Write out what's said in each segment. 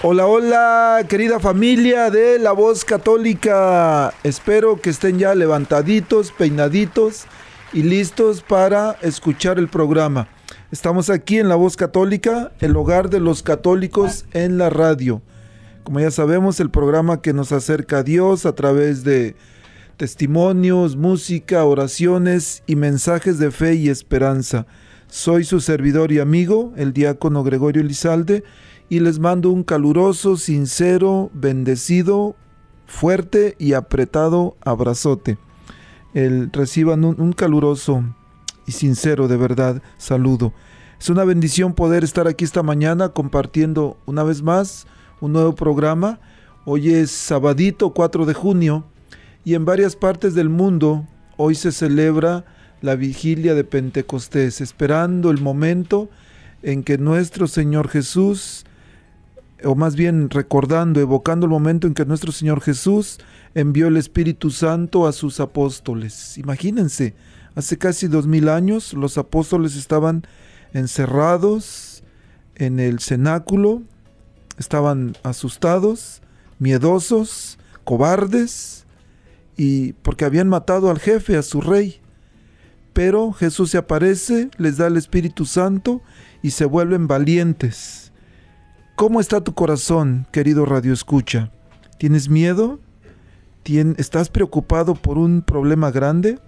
Hola, hola, querida familia de La Voz Católica. Espero que estén ya levantaditos, peinaditos y listos para escuchar el programa. Estamos aquí en La Voz Católica, el hogar de los católicos en la radio. Como ya sabemos, el programa que nos acerca a Dios a través de testimonios, música, oraciones y mensajes de fe y esperanza. Soy su servidor y amigo, el diácono Gregorio Lizalde y les mando un caluroso, sincero, bendecido, fuerte y apretado abrazote. El, reciban un, caluroso y sincero de verdad saludo. Es una bendición poder estar aquí esta mañana compartiendo una vez más un nuevo programa. Hoy es sabadito 4 de junio y en varias partes del mundo hoy se celebra la vigilia de Pentecostés, esperando el momento en que nuestro Señor Jesús o más bien recordando, evocando el momento en que nuestro Señor Jesús envió el Espíritu Santo a sus apóstoles. Imagínense, hace casi dos mil años los apóstoles estaban encerrados en el cenáculo, estaban asustados, miedosos, cobardes, y porque habían matado al jefe, a su rey. Pero Jesús se aparece, les da el Espíritu Santo y se vuelven valientes ¿Cómo está tu corazón, querido Radio Escucha? ¿Tienes miedo? ¿Estás preocupado por un problema grande?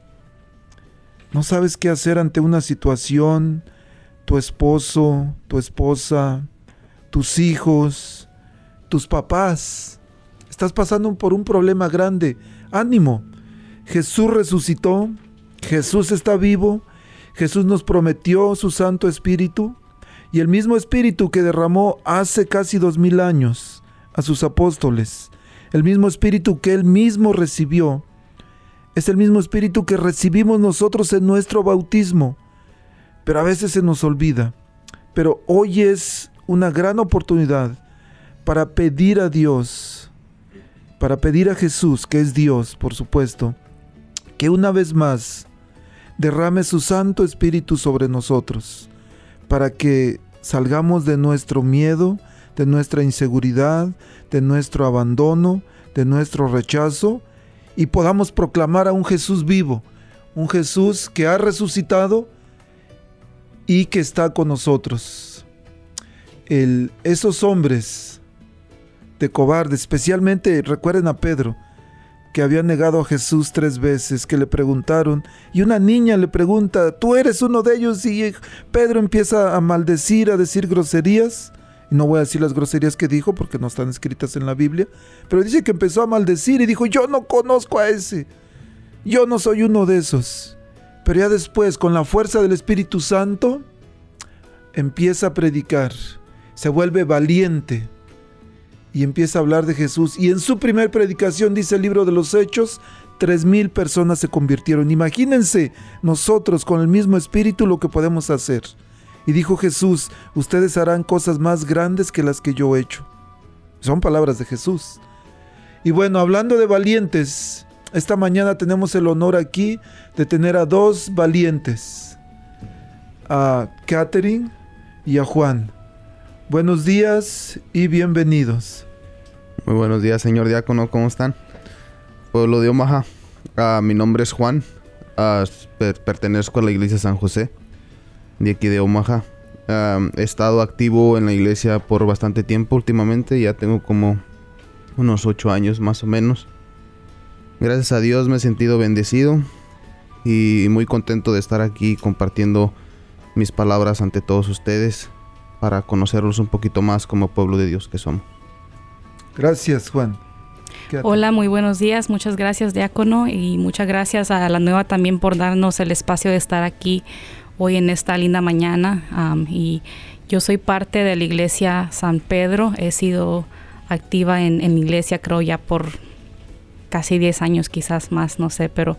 ¿No sabes qué hacer ante una situación? Tu esposo, tu esposa, tus hijos, tus papás. Estás pasando por un problema grande. Ánimo. Jesús resucitó. Jesús está vivo. Jesús nos prometió su Santo Espíritu. Y el mismo Espíritu que derramó hace casi dos mil años a sus apóstoles, el mismo Espíritu que Él mismo recibió, es el mismo Espíritu que recibimos nosotros en nuestro bautismo. Pero a veces se nos olvida. Pero hoy es una gran oportunidad para pedir a Dios, para pedir a Jesús, que es Dios, por supuesto, que una vez más derrame su Santo Espíritu sobre nosotros para que salgamos de nuestro miedo, de nuestra inseguridad, de nuestro abandono, de nuestro rechazo y podamos proclamar a un Jesús vivo, un Jesús que ha resucitado y que está con nosotros. esos hombres de cobarde, especialmente recuerden a Pedro, que había negado a Jesús tres veces, que le preguntaron, y una niña le pregunta, ¿tú eres uno de ellos? Y Pedro empieza a maldecir, a decir groserías, y no voy a decir las groserías que dijo porque no están escritas en la Biblia, pero dice que empezó a maldecir y dijo, yo no conozco a ese, yo no soy uno de esos. Pero ya después, con la fuerza del Espíritu Santo, empieza a predicar, se vuelve valiente y empieza a hablar de Jesús. Y en su primer predicación, dice el libro de los Hechos, tres mil personas se convirtieron. Imagínense nosotros con el mismo espíritu lo que podemos hacer. Y dijo Jesús, ustedes harán cosas más grandes que las que yo he hecho. Son palabras de Jesús. Y bueno, hablando de valientes, esta mañana tenemos el honor aquí de tener a dos valientes, a Catherine y a Juan. Buenos días y bienvenidos. Muy buenos días, señor diácono, ¿cómo están? Pueblo de Omaha, ah, mi nombre es Juan, ah, pertenezco a la iglesia San José, de aquí de Omaha. Ah, he estado activo en la iglesia por bastante tiempo últimamente, ya tengo como unos ocho años más o menos. Gracias a Dios me he sentido bendecido y muy contento de estar aquí compartiendo mis palabras ante todos ustedes para conocerlos un poquito más como pueblo de Dios que somos. Gracias, Juan. Hola, muy buenos días. Muchas gracias, diácono, y muchas gracias a la nueva también por darnos el espacio de estar aquí hoy en esta linda mañana. y yo soy parte de la iglesia San Pedro. He sido activa en, en la iglesia, creo ya por casi 10 años, quizás más, no sé, pero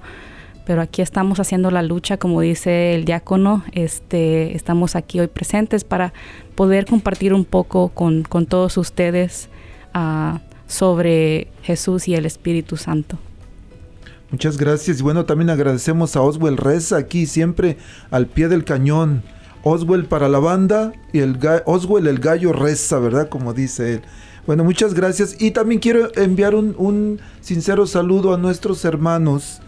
pero aquí estamos haciendo la lucha, como dice el diácono, este, estamos aquí hoy presentes para poder compartir un poco con, todos ustedes uh, sobre Jesús y el Espíritu Santo. Muchas gracias y bueno, también agradecemos a Oswell Reza aquí siempre al pie del cañón. Oswell para la banda y el Oswell el gallo reza, ¿verdad? Como dice él. Bueno, muchas gracias y también quiero enviar un, un sincero saludo a nuestros hermanos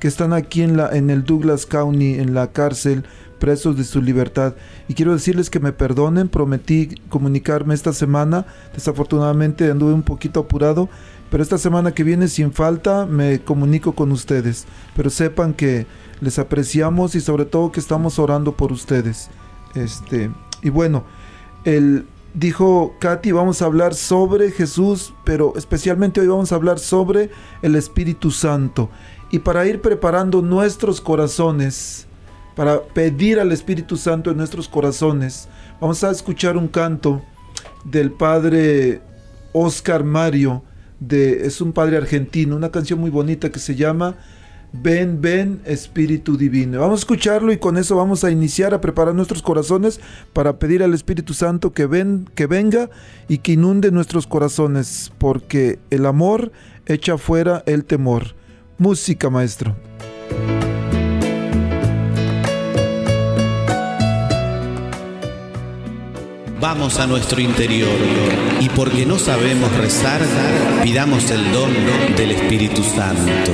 que están aquí en, la, en el Douglas County, en la cárcel, presos de su libertad. Y quiero decirles que me perdonen, prometí comunicarme esta semana. Desafortunadamente anduve un poquito apurado, pero esta semana que viene sin falta me comunico con ustedes. Pero sepan que les apreciamos y sobre todo que estamos orando por ustedes. Este, y bueno, el dijo Katy, vamos a hablar sobre Jesús, pero especialmente hoy vamos a hablar sobre el Espíritu Santo. Y para ir preparando nuestros corazones, para pedir al Espíritu Santo en nuestros corazones, vamos a escuchar un canto del padre Oscar Mario, de, es un padre argentino, una canción muy bonita que se llama Ven, ven, Espíritu Divino. Vamos a escucharlo y con eso vamos a iniciar a preparar nuestros corazones para pedir al Espíritu Santo que, ven, que venga y que inunde nuestros corazones, porque el amor echa fuera el temor. Música, maestro. Vamos a nuestro interior y porque no sabemos rezar, pidamos el don del Espíritu Santo.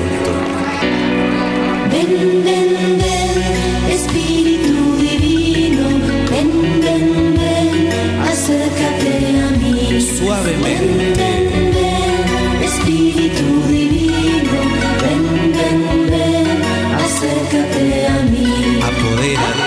Mí. Suavemente.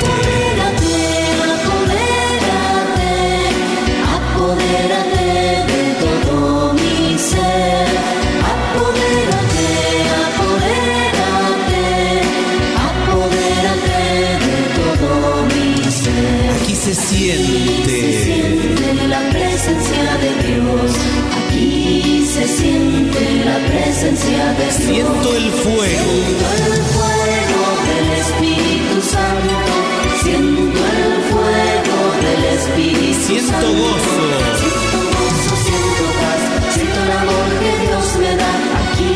Siento el fuego. Siento el fuego del Espíritu Santo. Siento el fuego del Espíritu siento Gozo. Siento gozo, siento paz, siento el amor que Dios me da. Aquí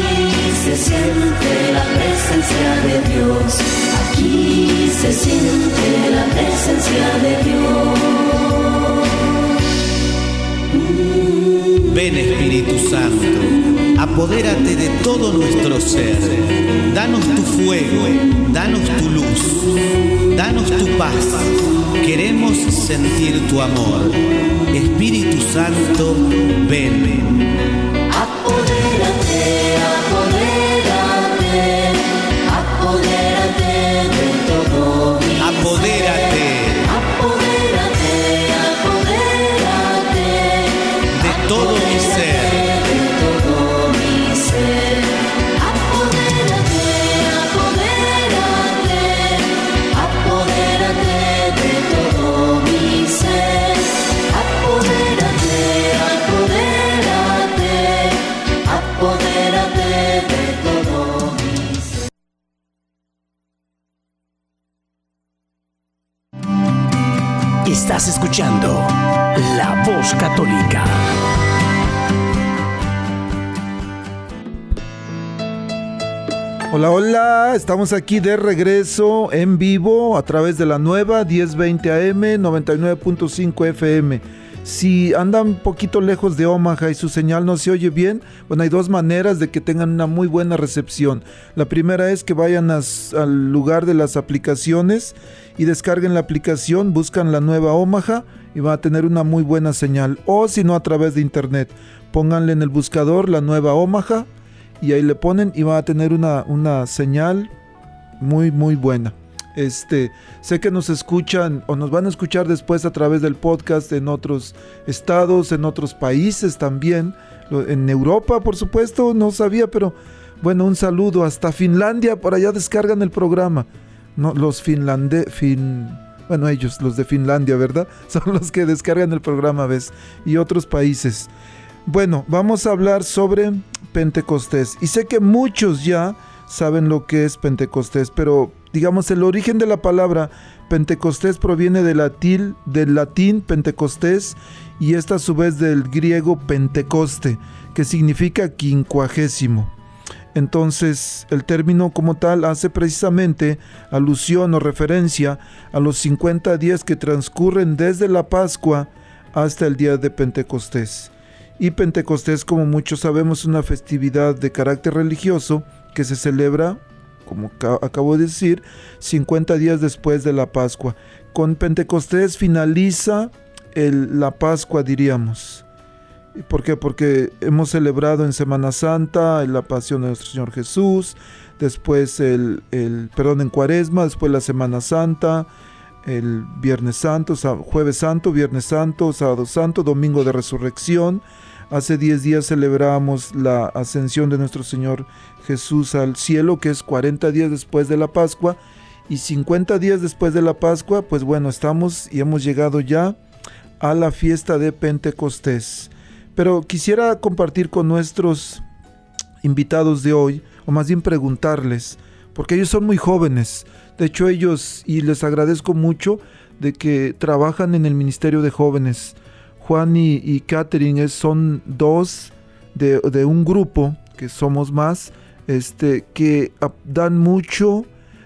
se siente la presencia de Dios. Aquí se siente la presencia de Dios. Ven Espíritu Santo apodérate de todo nuestro ser. Danos tu fuego, danos tu luz, danos tu paz. Queremos sentir tu amor. Espíritu Santo, ven. Apodérate, Hola, hola, estamos aquí de regreso en vivo a través de la nueva 1020 AM 99.5 FM. Si andan un poquito lejos de Omaha y su señal no se oye bien, bueno, hay dos maneras de que tengan una muy buena recepción. La primera es que vayan al lugar de las aplicaciones y descarguen la aplicación, buscan la nueva Omaha y va a tener una muy buena señal. O si no, a través de internet, pónganle en el buscador la nueva Omaha y ahí le ponen y va a tener una, una señal muy muy buena. Este, sé que nos escuchan o nos van a escuchar después a través del podcast en otros estados, en otros países también, en Europa, por supuesto, no sabía, pero bueno, un saludo hasta Finlandia, por allá descargan el programa. No, los finlandeses, fin, bueno, ellos, los de Finlandia, ¿verdad? Son los que descargan el programa, ¿ves? Y otros países. Bueno, vamos a hablar sobre Pentecostés. Y sé que muchos ya saben lo que es Pentecostés, pero digamos el origen de la palabra Pentecostés proviene del latín, del latín Pentecostés y esta a su vez del griego Pentecoste, que significa quincuagésimo. Entonces, el término como tal hace precisamente alusión o referencia a los 50 días que transcurren desde la Pascua hasta el día de Pentecostés. Y Pentecostés, como muchos sabemos, es una festividad de carácter religioso que se celebra, como acabo de decir, 50 días después de la Pascua. Con Pentecostés finaliza la Pascua, diríamos. ¿Por qué? Porque hemos celebrado en Semana Santa la pasión de nuestro Señor Jesús, después el, el perdón en Cuaresma, después la Semana Santa, el Viernes Santo, Jueves Santo, Viernes Santo, Sábado Santo, Domingo de Resurrección. Hace 10 días celebramos la ascensión de nuestro Señor Jesús al cielo, que es 40 días después de la Pascua. Y 50 días después de la Pascua, pues bueno, estamos y hemos llegado ya a la fiesta de Pentecostés. Pero quisiera compartir con nuestros invitados de hoy, o más bien preguntarles, porque ellos son muy jóvenes, de hecho, ellos, y les agradezco mucho, de que trabajan en el Ministerio de Jóvenes. Juan y, Catherine son dos de, un grupo, que somos más, este, que dan mucho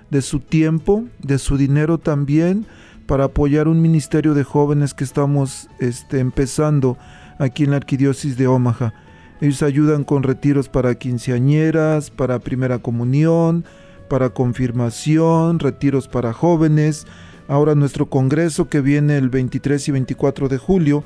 de su tiempo, de su dinero también, para apoyar un ministerio de jóvenes que estamos este, empezando aquí en la Arquidiócesis de Omaha. Ellos ayudan con retiros para quinceañeras, para primera comunión, para confirmación, retiros para jóvenes, ahora nuestro congreso que viene el 23 y 24 de julio.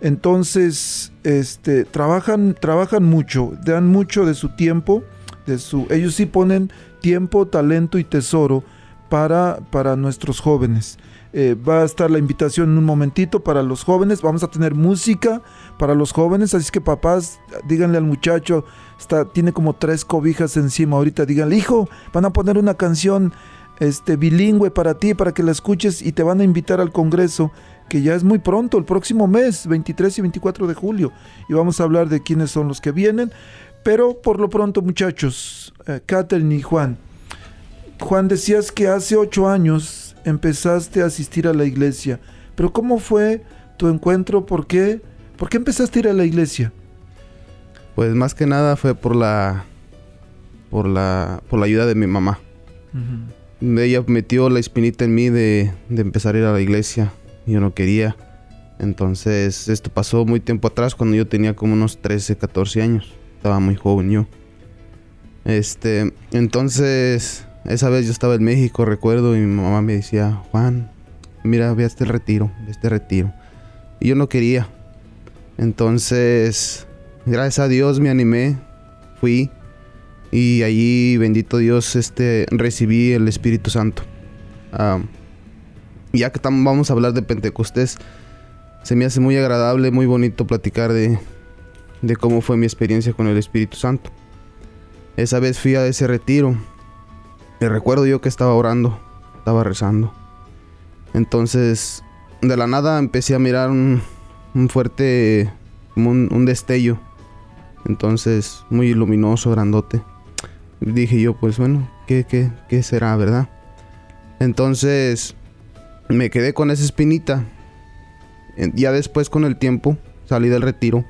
Entonces, este, trabajan, trabajan mucho, dan mucho de su tiempo, de su, ellos sí ponen tiempo, talento y tesoro para, para nuestros jóvenes. Eh, va a estar la invitación en un momentito para los jóvenes. Vamos a tener música para los jóvenes. Así que papás, díganle al muchacho, está, tiene como tres cobijas encima ahorita. Díganle, hijo, van a poner una canción este, bilingüe para ti, para que la escuches y te van a invitar al Congreso, que ya es muy pronto, el próximo mes, 23 y 24 de julio. Y vamos a hablar de quiénes son los que vienen. Pero por lo pronto, muchachos, eh, Catherine y Juan. Juan, decías que hace ocho años empezaste a asistir a la iglesia. Pero ¿cómo fue tu encuentro? ¿Por qué? ¿Por qué empezaste a ir a la iglesia? Pues más que nada fue por la por la por la ayuda de mi mamá. Ella metió la espinita en mí de, de empezar a ir a la iglesia. Yo no quería. Entonces, esto pasó muy tiempo atrás cuando yo tenía como unos 13, 14 años. Estaba muy joven yo. Este, entonces esa vez yo estaba en México, recuerdo, y mi mamá me decía, Juan, mira, ve a este retiro, ve este retiro. Y yo no quería. Entonces, gracias a Dios me animé, fui. Y allí, bendito Dios, este, recibí el Espíritu Santo. ya que vamos a hablar de Pentecostés, se me hace muy agradable, muy bonito platicar de, de cómo fue mi experiencia con el Espíritu Santo. Esa vez fui a ese retiro recuerdo yo que estaba orando, estaba rezando. Entonces, de la nada empecé a mirar un, fuerte, como un, destello. Entonces, muy luminoso, grandote. dije yo, pues bueno, ¿qué, qué, qué será, verdad? Entonces, me quedé con esa espinita. Ya después con el tiempo salí del retiro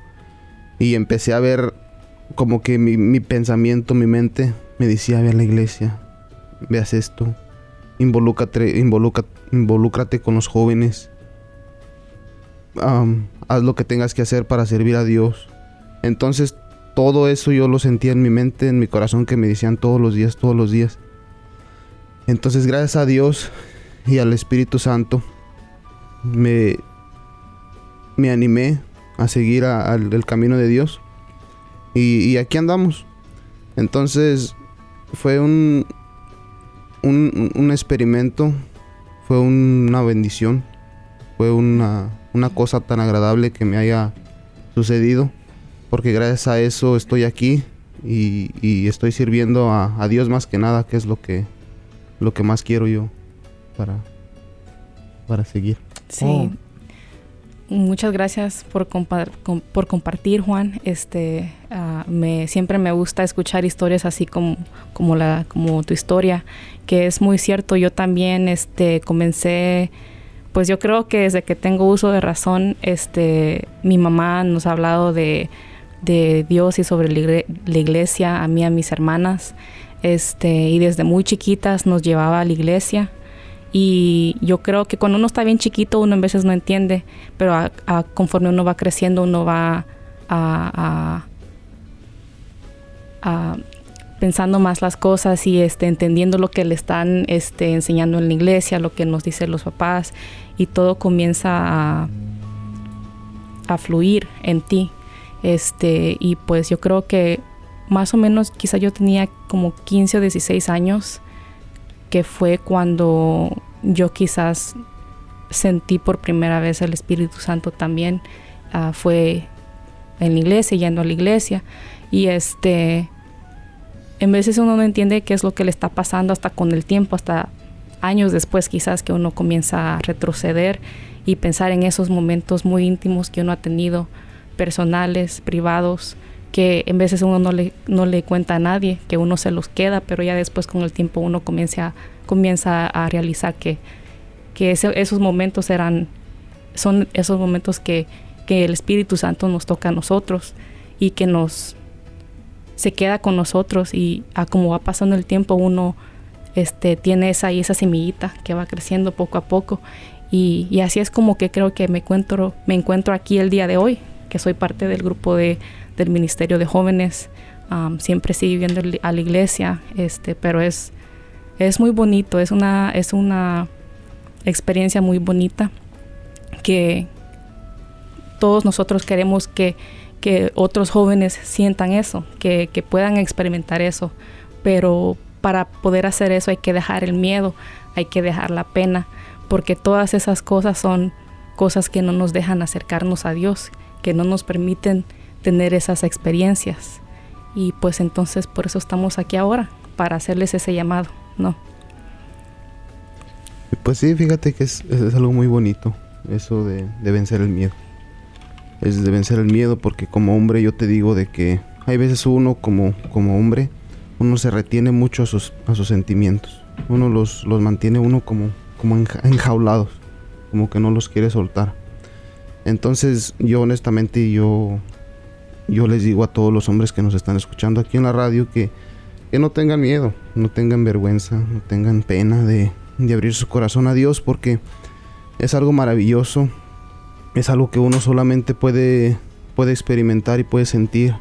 y empecé a ver como que mi, mi pensamiento, mi mente me decía, ve a la iglesia, veas esto, involúcrate, involúcrate con los jóvenes, haz lo que tengas que hacer para servir a Dios. Entonces todo eso yo lo sentía en mi mente, en mi corazón que me decían todos los días, todos los días. Entonces gracias a Dios y al Espíritu Santo me, me animé a seguir a- el camino de Dios y aquí andamos. Entonces fue un, un, un experimento, fue una bendición, fue una, una cosa tan agradable que me haya sucedido, porque gracias a eso estoy aquí y, y estoy sirviendo a, a Dios más que nada, que es lo que, lo que más quiero yo para, para seguir. Sí. Oh. Muchas gracias por, por compartir, Juan. Este, ah, me, siempre me gusta escuchar historias así como, como, la, como tu historia, que es muy cierto. Yo también este, comencé, pues yo creo que desde que tengo uso de razón, este, mi mamá nos ha hablado de, de Dios y sobre la, la iglesia, a mí, a mis hermanas. Este, y desde muy chiquitas nos llevaba a la iglesia. Y yo creo que cuando uno está bien chiquito, uno en veces no entiende, pero a- a- conforme uno va creciendo, uno va a, a- a pensando más las cosas y este, entendiendo lo que le están este, enseñando en la iglesia, lo que nos dicen los papás, y todo comienza a, a fluir en ti. Este, y pues yo creo que más o menos, quizá yo tenía como 15 o 16 años, que fue cuando yo quizás sentí por primera vez el Espíritu Santo también. Ah, fue en la iglesia, yendo a la iglesia. Y este, en veces uno no entiende qué es lo que le está pasando hasta con el tiempo, hasta años después quizás que uno comienza a retroceder y pensar en esos momentos muy íntimos que uno ha tenido, personales, privados, que en veces uno no le, no le cuenta a nadie, que uno se los queda, pero ya después con el tiempo uno comienza, comienza a realizar que, que esos momentos eran, son esos momentos que, que el Espíritu Santo nos toca a nosotros y que nos se queda con nosotros y como va pasando el tiempo uno este, tiene esa y esa semillita que va creciendo poco a poco. Y, y así es como que creo que me encuentro, me encuentro aquí el día de hoy, que soy parte del grupo de, del Ministerio de Jóvenes, siempre sigo viendo a la iglesia, este, pero es, es muy bonito, es una, es una experiencia muy bonita que todos nosotros queremos que, que otros jóvenes sientan eso, que, que puedan experimentar eso, pero para poder hacer eso hay que dejar el miedo, hay que dejar la pena, porque todas esas cosas son cosas que no nos dejan acercarnos a Dios, que no nos permiten tener esas experiencias. Y pues entonces por eso estamos aquí ahora, para hacerles ese llamado, ¿no? Pues sí, fíjate que es, es algo muy bonito, eso de, de vencer el miedo. Es de vencer el miedo porque como hombre yo te digo de que hay veces uno como, como hombre, uno se retiene mucho a sus, a sus sentimientos. Uno los, los mantiene uno como, como enja- enjaulados, como que no los quiere soltar. Entonces yo honestamente yo, yo les digo a todos los hombres que nos están escuchando aquí en la radio que, que no tengan miedo, no tengan vergüenza, no tengan pena de, de abrir su corazón a Dios porque es algo maravilloso, es algo que uno solamente puede, puede experimentar y puede sentir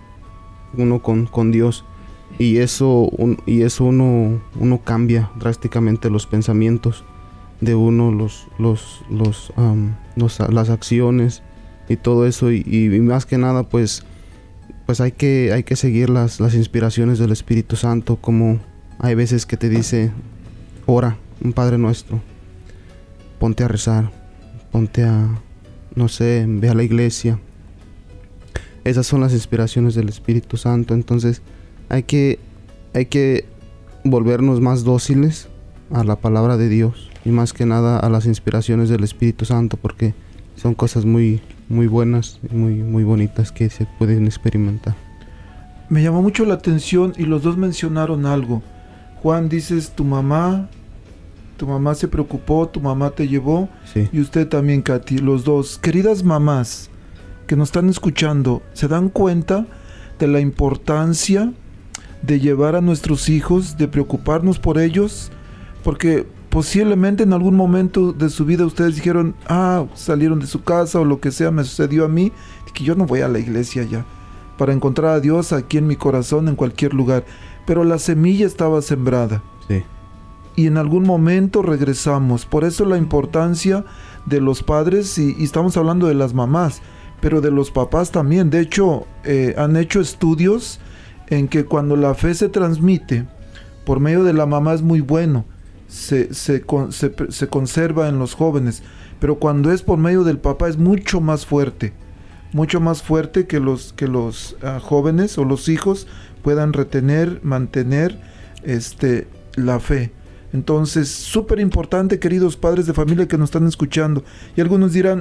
uno con, con Dios. Y eso, y eso uno, uno cambia drásticamente los pensamientos de uno, los, los, los, am, los- las acciones y todo eso. Y más que nada pues pues hay que, hay que seguir las, las inspiraciones del Espíritu Santo, como hay veces que te dice, ora, un Padre nuestro, ponte a rezar, ponte a, no sé, ve a la iglesia. Esas son las inspiraciones del Espíritu Santo, entonces hay que, hay que volvernos más dóciles a la palabra de Dios y más que nada a las inspiraciones del Espíritu Santo, porque son cosas muy, muy buenas y muy, muy bonitas que se pueden experimentar. Me llamó mucho la atención y los dos mencionaron algo. Juan, dices tu mamá Tu mamá se preocupó, tu mamá te llevó Sí. y usted también, Katy, los dos. Queridas mamás que nos están escuchando, ¿se dan cuenta de la importancia de llevar a nuestros hijos, de preocuparnos por ellos? Porque posiblemente en algún momento de su vida ustedes dijeron, ah, salieron de su casa o lo que sea, me sucedió a mí, que yo no voy a la iglesia ya, para encontrar a Dios aquí en mi corazón, en cualquier lugar. Pero la semilla estaba sembrada Sí. y en algún momento regresamos. Por eso la importancia de los padres, y, y estamos hablando de las mamás, pero de los papás también. De hecho, eh, han hecho estudios en que cuando la fe se transmite por medio de la mamá es muy bueno, se, se, con- se- se conserva en los jóvenes, pero cuando es por medio del papá es mucho más fuerte, mucho más fuerte que los, que los ah, jóvenes o los hijos puedan retener, mantener este, la fe. Entonces, súper importante, queridos padres de familia que nos están escuchando. Y algunos dirán,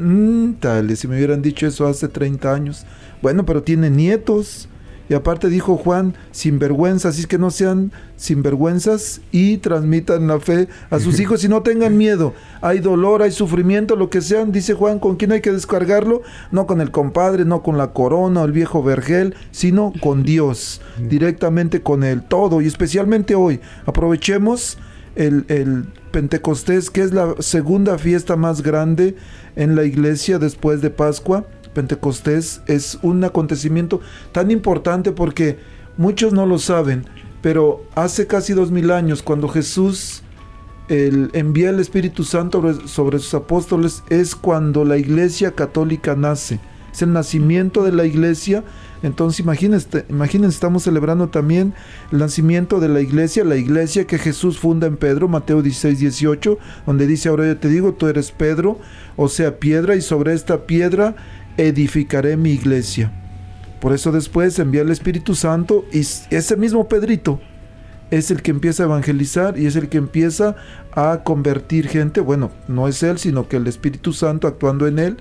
mmm, tal, si me hubieran dicho eso hace 30 años. Bueno, pero tiene nietos. Y aparte dijo Juan, sinvergüenzas, así es que no sean sinvergüenzas y transmitan la fe a sus hijos y no tengan miedo. Hay dolor, hay sufrimiento, lo que sean, dice Juan, ¿con quién hay que descargarlo? No con el compadre, no con la corona o el viejo vergel, sino con Dios, directamente con Él, todo y especialmente hoy. Aprovechemos el, el Pentecostés, que es la segunda fiesta más grande en la iglesia después de Pascua. Pentecostés es un acontecimiento tan importante porque muchos no lo saben, pero hace casi dos mil años, cuando Jesús el, envía el Espíritu Santo sobre, sus apóstoles, es cuando la iglesia católica nace. Es el nacimiento de la iglesia. Entonces imagínense, imagínense, estamos celebrando también el nacimiento de la iglesia, la iglesia que Jesús funda en Pedro, Mateo 16, 18, donde dice, ahora yo te digo, tú eres Pedro, o sea, piedra, y sobre esta piedra edificaré mi iglesia. Por eso después envía el Espíritu Santo y ese mismo Pedrito es el que empieza a evangelizar y es el que empieza a convertir gente. Bueno, no es él, sino que el Espíritu Santo actuando en él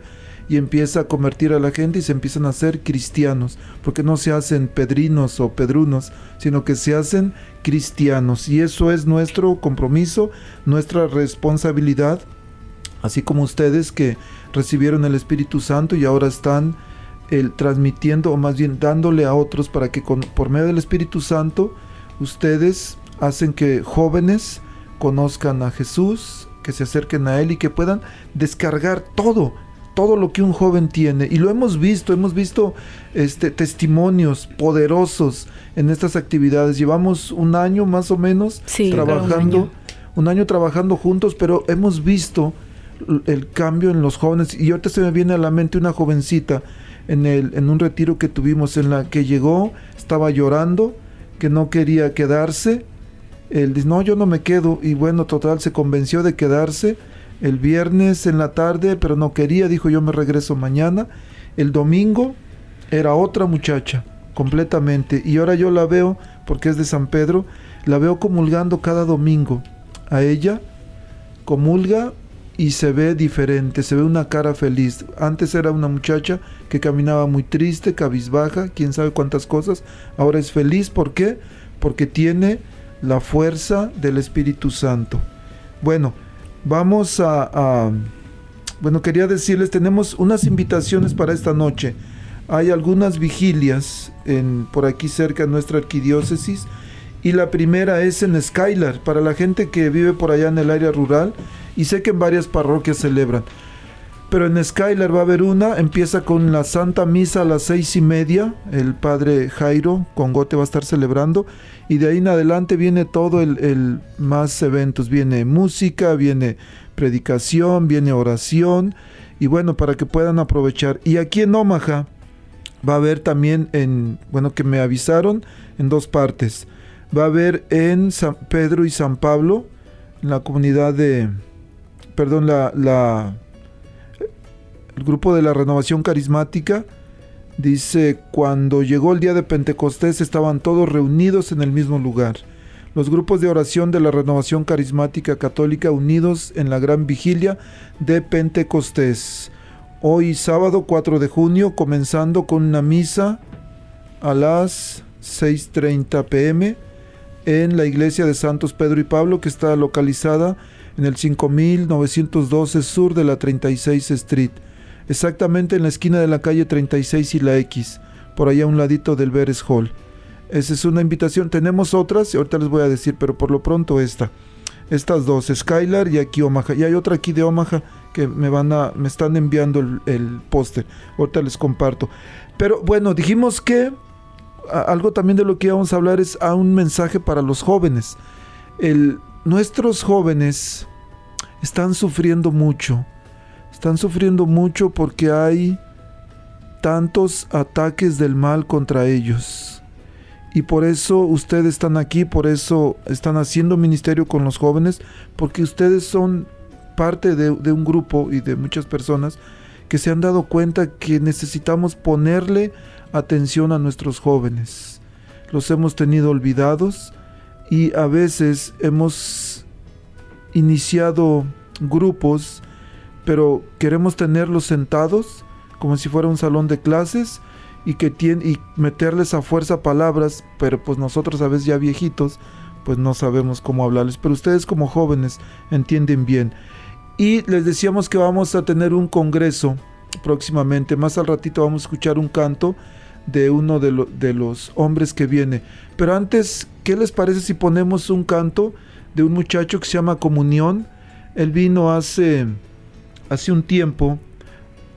y empieza a convertir a la gente y se empiezan a hacer cristianos, porque no se hacen pedrinos o pedrunos, sino que se hacen cristianos. Y eso es nuestro compromiso, nuestra responsabilidad, así como ustedes que recibieron el Espíritu Santo y ahora están el, transmitiendo o más bien dándole a otros para que con- por medio del Espíritu Santo ustedes hacen que jóvenes conozcan a Jesús, que se acerquen a Él y que puedan descargar todo, todo lo que un joven tiene. Y lo hemos visto, hemos visto este, testimonios poderosos en estas actividades. Llevamos un año más o menos Sí, creo un trabajando, año. un año trabajando juntos, pero hemos visto el cambio en los jóvenes. Y ahorita se me viene a la mente una jovencita en, el, en un retiro que tuvimos en la que llegó, estaba llorando, que no quería quedarse. Él dice, no, yo no me quedo. Y bueno, total, se convenció de quedarse el viernes en la tarde, pero no quería, dijo, yo me regreso mañana. El domingo era otra muchacha, completamente. Y ahora yo la veo, porque es de San Pedro, la veo comulgando cada domingo. A ella comulga y se ve diferente, se ve una cara feliz. Antes era una muchacha que caminaba muy triste, cabizbaja, quién sabe cuántas cosas. Ahora es feliz, ¿por qué? Porque tiene la fuerza del Espíritu Santo. Bueno, vamos a, a- bueno, quería decirles, tenemos unas invitaciones para esta noche. Hay algunas vigilias en, por aquí cerca de nuestra arquidiócesis y la primera es en Skylar, para la gente que vive por allá en el área rural y sé que en varias parroquias celebran. Pero en Skylar va a haber una, empieza con la Santa Misa a las seis y media, el padre Jairo Congote va a estar celebrando, y de ahí en adelante viene todo el, el más eventos, viene música, viene predicación, viene oración, y bueno, para que puedan aprovechar. Y aquí en Omaha va a haber también en, bueno, que me avisaron, en dos partes. Va a haber en San Pedro y San Pablo, en la comunidad de, perdón, la, el grupo de la renovación carismática dice, cuando llegó el día de Pentecostés estaban todos reunidos en el mismo lugar. Los grupos de oración de la renovación carismática católica unidos en la gran vigilia de Pentecostés. Hoy sábado 4 de junio comenzando con una misa a las 6.30 pm en la iglesia de Santos Pedro y Pablo, que está localizada en el 5912 sur de la 36 Street, exactamente en la esquina de la calle 36 y la X, por allá a un ladito del Veres Hall. Esa es una invitación. Tenemos otras, y ahorita les voy a decir, pero por lo pronto esta. Estas dos, Skylar y aquí Omaha. Y hay otra aquí de Omaha que me van a, me están enviando el, el póster. Ahorita les comparto. Pero bueno, dijimos que algo también de lo que vamos a hablar es a un mensaje para los jóvenes. El, nuestros jóvenes están sufriendo mucho. Están sufriendo mucho porque hay tantos ataques del mal contra ellos. Y por eso ustedes están aquí, por eso están haciendo ministerio con los jóvenes, porque ustedes son parte de, un grupo y de muchas personas que se han dado cuenta que necesitamos ponerle atención a nuestros jóvenes. Los hemos tenido olvidados y a veces hemos iniciado grupos, pero queremos tenerlos sentados como si fuera un salón de clases y que y meterles a fuerza palabras, pero pues nosotros a veces ya viejitos, pues no sabemos cómo hablarles, pero ustedes como jóvenes entienden bien. Y les decíamos que vamos a tener un congreso próximamente, más al ratito vamos a escuchar un canto de uno de, los hombres que viene. Pero antes, ¿qué les parece si ponemos un canto de un muchacho que se llama Comunión? Él vino hace, hace un tiempo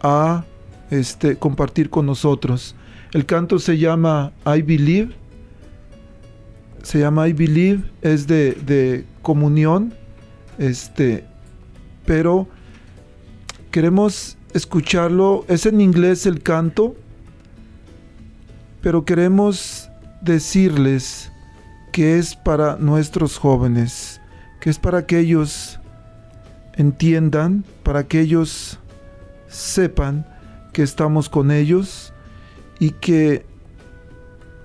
a este, compartir con nosotros. El canto se llama I Believe. Se llama I Believe, es de, de comunión. Este, pero queremos escucharlo. Es en inglés el canto pero queremos decirles que es para nuestros jóvenes, que es para que ellos entiendan, para que ellos sepan que estamos con ellos y que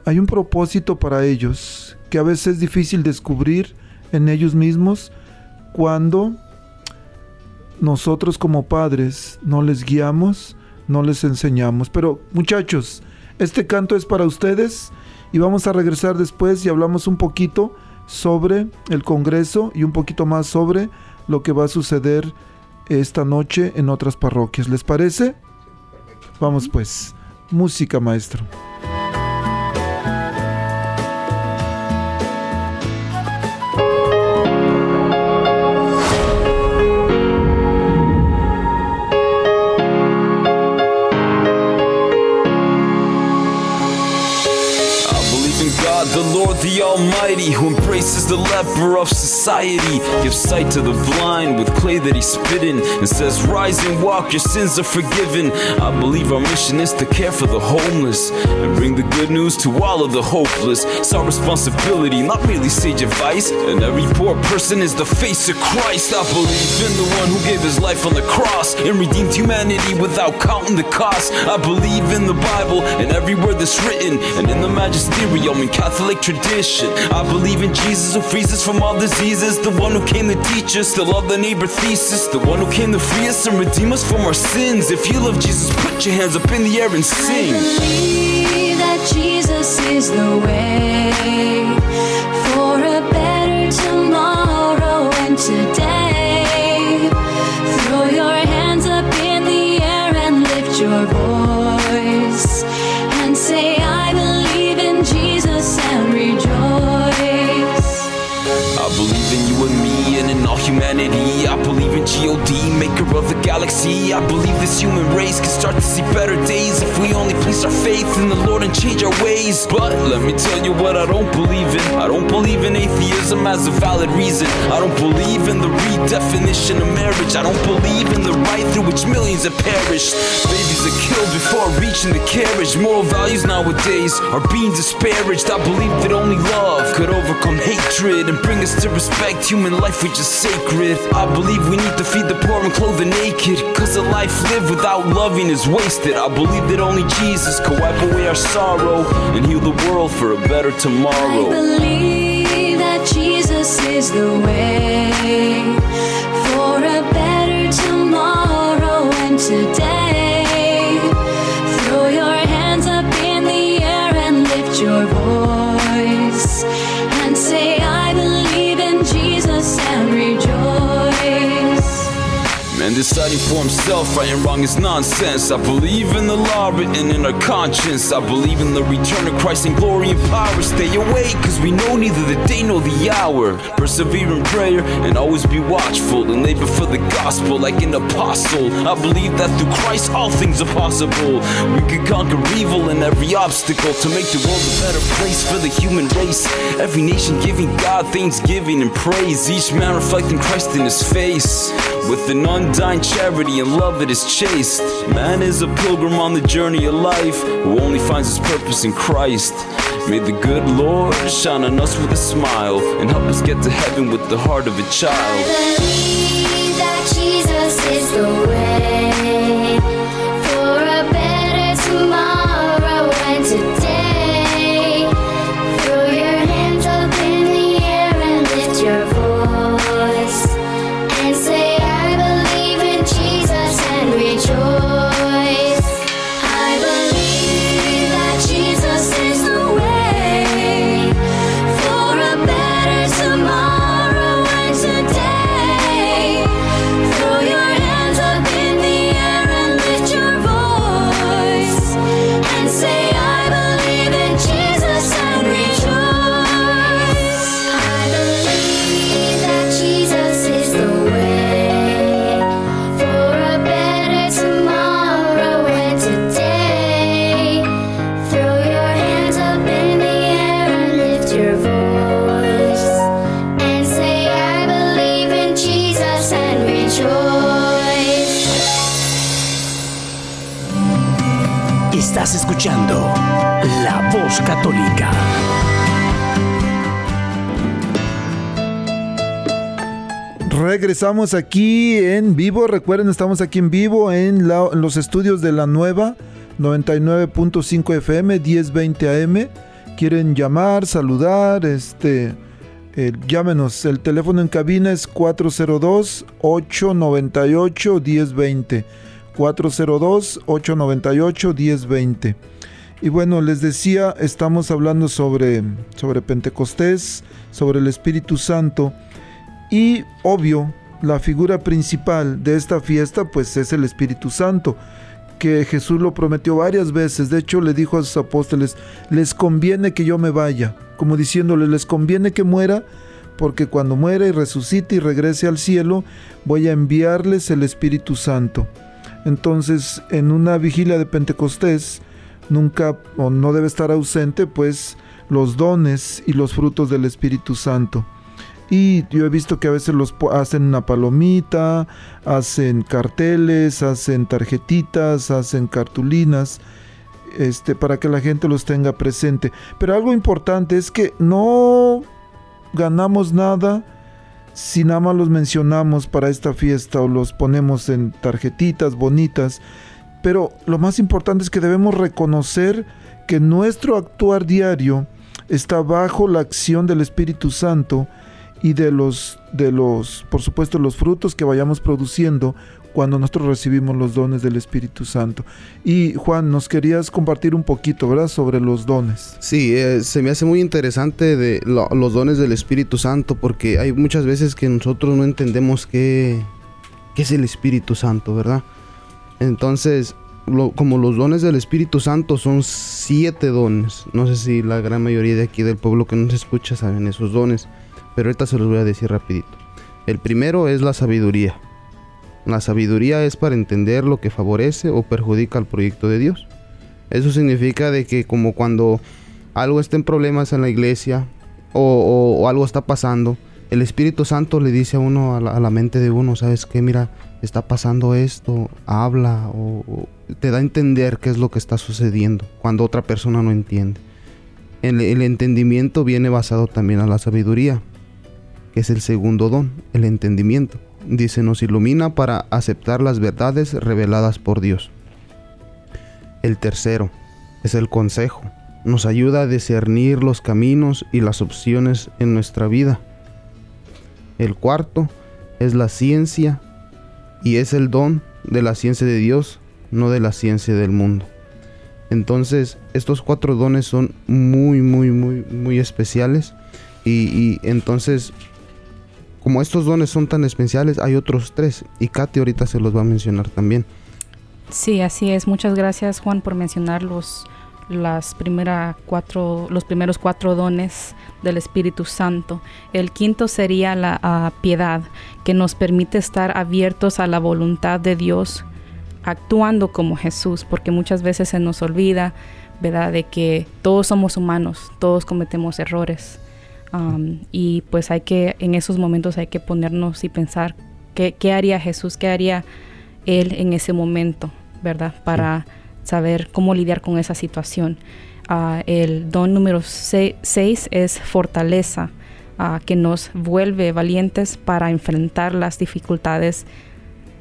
hay un propósito para ellos, que a veces es difícil descubrir en ellos mismos cuando nosotros como padres no les guiamos, no les enseñamos. Pero muchachos, este canto es para ustedes y vamos a regresar después y hablamos un poquito sobre el Congreso y un poquito más sobre lo que va a suceder esta noche en otras parroquias. ¿Les parece? Vamos pues, música maestro. Leper of society, gives sight to the blind with clay that he's spitting, and says, Rise and walk, your sins are forgiven. I believe our mission is to care for the homeless and bring the good news to all of the hopeless. It's our responsibility, not merely sage advice. And every poor person is the face of Christ. I believe in the one who gave his life on the cross and redeemed humanity without counting the cost. I believe in the Bible and every word that's written, and in the magisterium and Catholic tradition. I believe in Jesus who frees us from all diseases, the one who came to teach us to love the neighbor thesis, the one who came to free us and redeem us from our sins. If you love Jesus, put your hands up in the air and sing. I believe that Jesus is the way for a better tomorrow and today. God, maker of the galaxy. I believe this human race can start to see better days if we only place our faith in the Lord and change our ways. But let me tell you what I don't believe in. I don't believe in atheism as a valid reason. I don't believe in the redefinition of marriage. I don't believe in the right through which millions have perished. Babies are killed before reaching the carriage. Moral values nowadays are being disparaged. I believe that only love could overcome hatred and bring us to respect human life, which is sacred. I believe we need to feed the poor and clothe the naked. Cause a life lived without loving is wasted. I believe that only Jesus could wipe away our sorrow and heal the world for a better I tomorrow. believe that Jesus is the way for a better tomorrow and today. And deciding for himself right and wrong is nonsense. I believe in the law written in our conscience. I believe in the return of Christ in glory and power. Stay awake, cause we know neither the day nor the hour. Persevere in prayer and always be watchful and labor for the gospel like an apostle. I believe that through Christ all things are possible. We can conquer evil and every obstacle to make the world a better place for the human race. Every nation giving God thanksgiving and praise. Each man reflecting Christ in his face. With an undying charity and love that is chaste. Man is a pilgrim on the journey of life who only finds his purpose in Christ. May the good Lord shine on us with a smile and help us get to heaven with the heart of a child. Regresamos aquí en vivo. Recuerden, estamos aquí en vivo en los estudios de la nueva 99.5 FM, 1020 AM. Quieren llamar, saludar, este, eh, llámenos. El teléfono en cabina es 402-898-1020. 402-898-1020. Y bueno, les decía, estamos hablando sobre, sobre Pentecostés, sobre el Espíritu Santo. Y obvio, la figura principal de esta fiesta pues es el Espíritu Santo, que Jesús lo prometió varias veces. De hecho, le dijo a sus apóstoles, les conviene que yo me vaya, como diciéndole, les conviene que muera, porque cuando muera y resucite y regrese al cielo, voy a enviarles el Espíritu Santo. Entonces, en una vigilia de Pentecostés, nunca o no debe estar ausente pues los dones y los frutos del Espíritu Santo. Yo he visto que a veces los hacen una palomita, hacen carteles, hacen tarjetitas, hacen cartulinas, este, para que la gente los tenga presente. Pero algo importante es que no ganamos nada si nada más los mencionamos para esta fiesta o los ponemos en tarjetitas bonitas. Pero lo más importante es que debemos reconocer que nuestro actuar diario está bajo la acción del Espíritu Santo y de los de los por supuesto los frutos que vayamos produciendo cuando nosotros recibimos los dones del Espíritu Santo. Y Juan, nos querías compartir un poquito, ¿verdad?, sobre los dones. Sí, eh, se me hace muy interesante de lo- los dones del Espíritu Santo porque hay muchas veces que nosotros no entendemos qué, qué es el Espíritu Santo, ¿verdad? Entonces, como los dones del Espíritu Santo son siete dones, no sé si la gran mayoría de aquí del pueblo que nos escucha saben esos dones, pero ahorita se los voy a decir rapidito. El primero es la sabiduría. La sabiduría es para entender lo que favorece o perjudica al proyecto de Dios. Eso significa de que como cuando algo está en problemas en la iglesia o, algo está pasando, el Espíritu Santo le dice a uno, a la, mente de uno, ¿sabes qué? Mira, está pasando esto, habla o, o te da a entender qué es lo que está sucediendo cuando otra persona no entiende. El, el entendimiento viene basado también a la sabiduría, que es el segundo don, el entendimiento. Dice, nos ilumina para aceptar las verdades reveladas por Dios. El tercero es el consejo. Nos ayuda a discernir los caminos y las opciones en nuestra vida. El cuarto es la ciencia y es el don de la ciencia de Dios, no de la ciencia del mundo. Entonces, estos cuatro dones son muy, muy, muy, muy especiales. Y, y entonces, como estos dones son tan especiales, hay otros tres. Y Katy ahorita se los va a mencionar también. Sí, así es. Muchas gracias Juan por mencionar los, las primera cuatro, los primeros cuatro dones del Espíritu Santo. El quinto sería la piedad, que nos permite estar abiertos a la voluntad de Dios, actuando como Jesús, porque muchas veces se nos olvida, ¿verdad?, de que todos somos humanos, todos cometemos errores. Um, y pues hay que, en esos momentos hay que ponernos y pensar qué, qué haría Jesús, qué haría Él en ese momento, ¿verdad? Para saber cómo lidiar con esa situación. Ah, el don número 6 es fortaleza, ah, que nos vuelve valientes para enfrentar las dificultades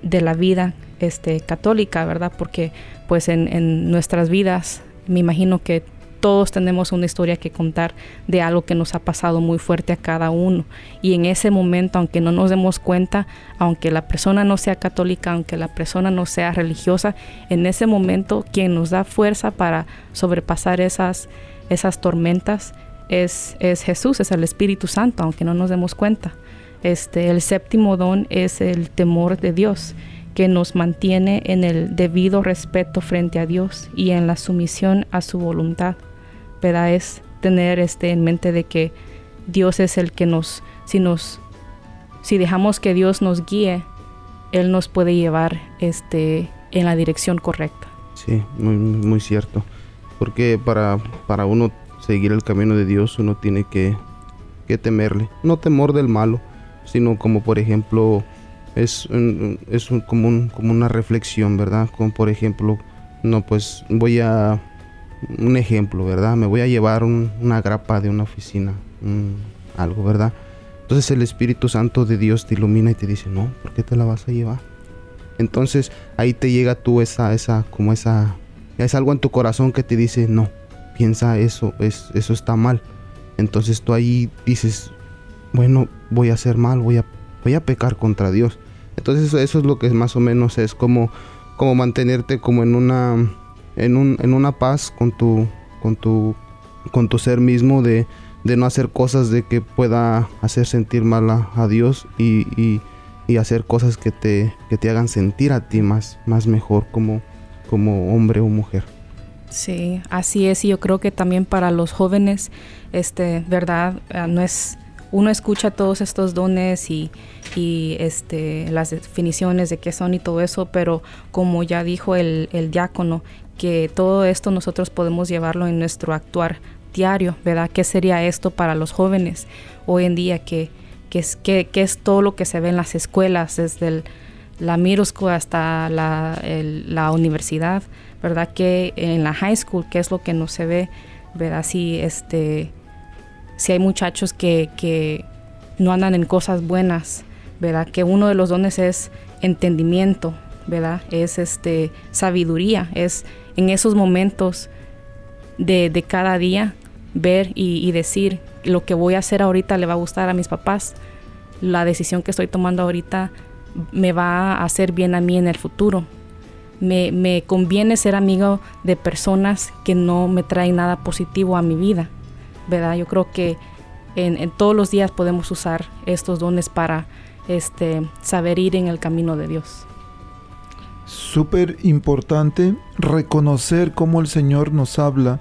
de la vida este, católica, ¿verdad? Porque pues en, en nuestras vidas, me imagino que todos tenemos una historia que contar de algo que nos ha pasado muy fuerte a cada uno. Y en ese momento, aunque no nos demos cuenta, aunque la persona no sea católica, aunque la persona no sea religiosa, en ese momento quien nos da fuerza para sobrepasar esas, esas tormentas es, es Jesús, es el Espíritu Santo, aunque no nos demos cuenta. Este, el séptimo don es el temor de Dios que nos mantiene en el debido respeto frente a Dios y en la sumisión a su voluntad. Es tener este en mente de que Dios es el que nos, si nos, si dejamos que Dios nos guíe, Él nos puede llevar este, en la dirección correcta. Sí, muy, muy cierto. Porque para, para uno seguir el camino de Dios, uno tiene que, que temerle. No temor del malo, sino como por ejemplo, es, es un, como, como una reflexión, ¿verdad? Como por ejemplo, no, pues voy a un ejemplo, ¿verdad? Me voy a llevar una grapa de una oficina, algo, ¿verdad? Entonces el Espíritu Santo de Dios te ilumina y te dice, no, ¿por qué te la vas a llevar? Entonces ahí te llega tú esa, esa, como esa, es algo en tu corazón que te dice, no, piensa eso, es, eso está mal. Entonces tú ahí dices, bueno, voy a hacer mal, voy a, voy a pecar contra Dios. Entonces eso, es lo que más o menos es como, como mantenerte como en una en, un, en una paz con tu, con tu, con tu ser mismo de, de no hacer cosas de que pueda hacer sentir mal a, Dios y, y, hacer cosas que te, que te hagan sentir a ti más, más mejor como, como hombre o mujer. Sí, así es. Y yo creo que también para los jóvenes, este, verdad, ah, no es, uno escucha todos estos dones y, y este, las definiciones de qué son y todo eso, pero como ya dijo el, el diácono, que todo esto nosotros podemos llevarlo en nuestro actuar diario, ¿verdad? ¿Qué sería esto para los jóvenes hoy en día? ¿Qué, es, es todo lo que se ve en las escuelas, desde la school hasta la, la, universidad, ¿verdad? Que en la high school, ¿qué es lo que no se ve? ¿Verdad? Si, este, si hay muchachos que, que no andan en cosas buenas, ¿verdad? Que uno de los dones es entendimiento, ¿verdad? Es este sabiduría, es en esos momentos de, cada día ver y, decir lo que voy a hacer ahorita le va a gustar a mis papás, la decisión que estoy tomando ahorita me va a hacer bien a mí en el futuro. Me, conviene ser amigo de personas que no me traen nada positivo a mi vida, ¿verdad? Yo creo que en, en todos los días podemos usar estos dones para este, saber ir en el camino de Dios súper importante reconocer cómo el Señor nos habla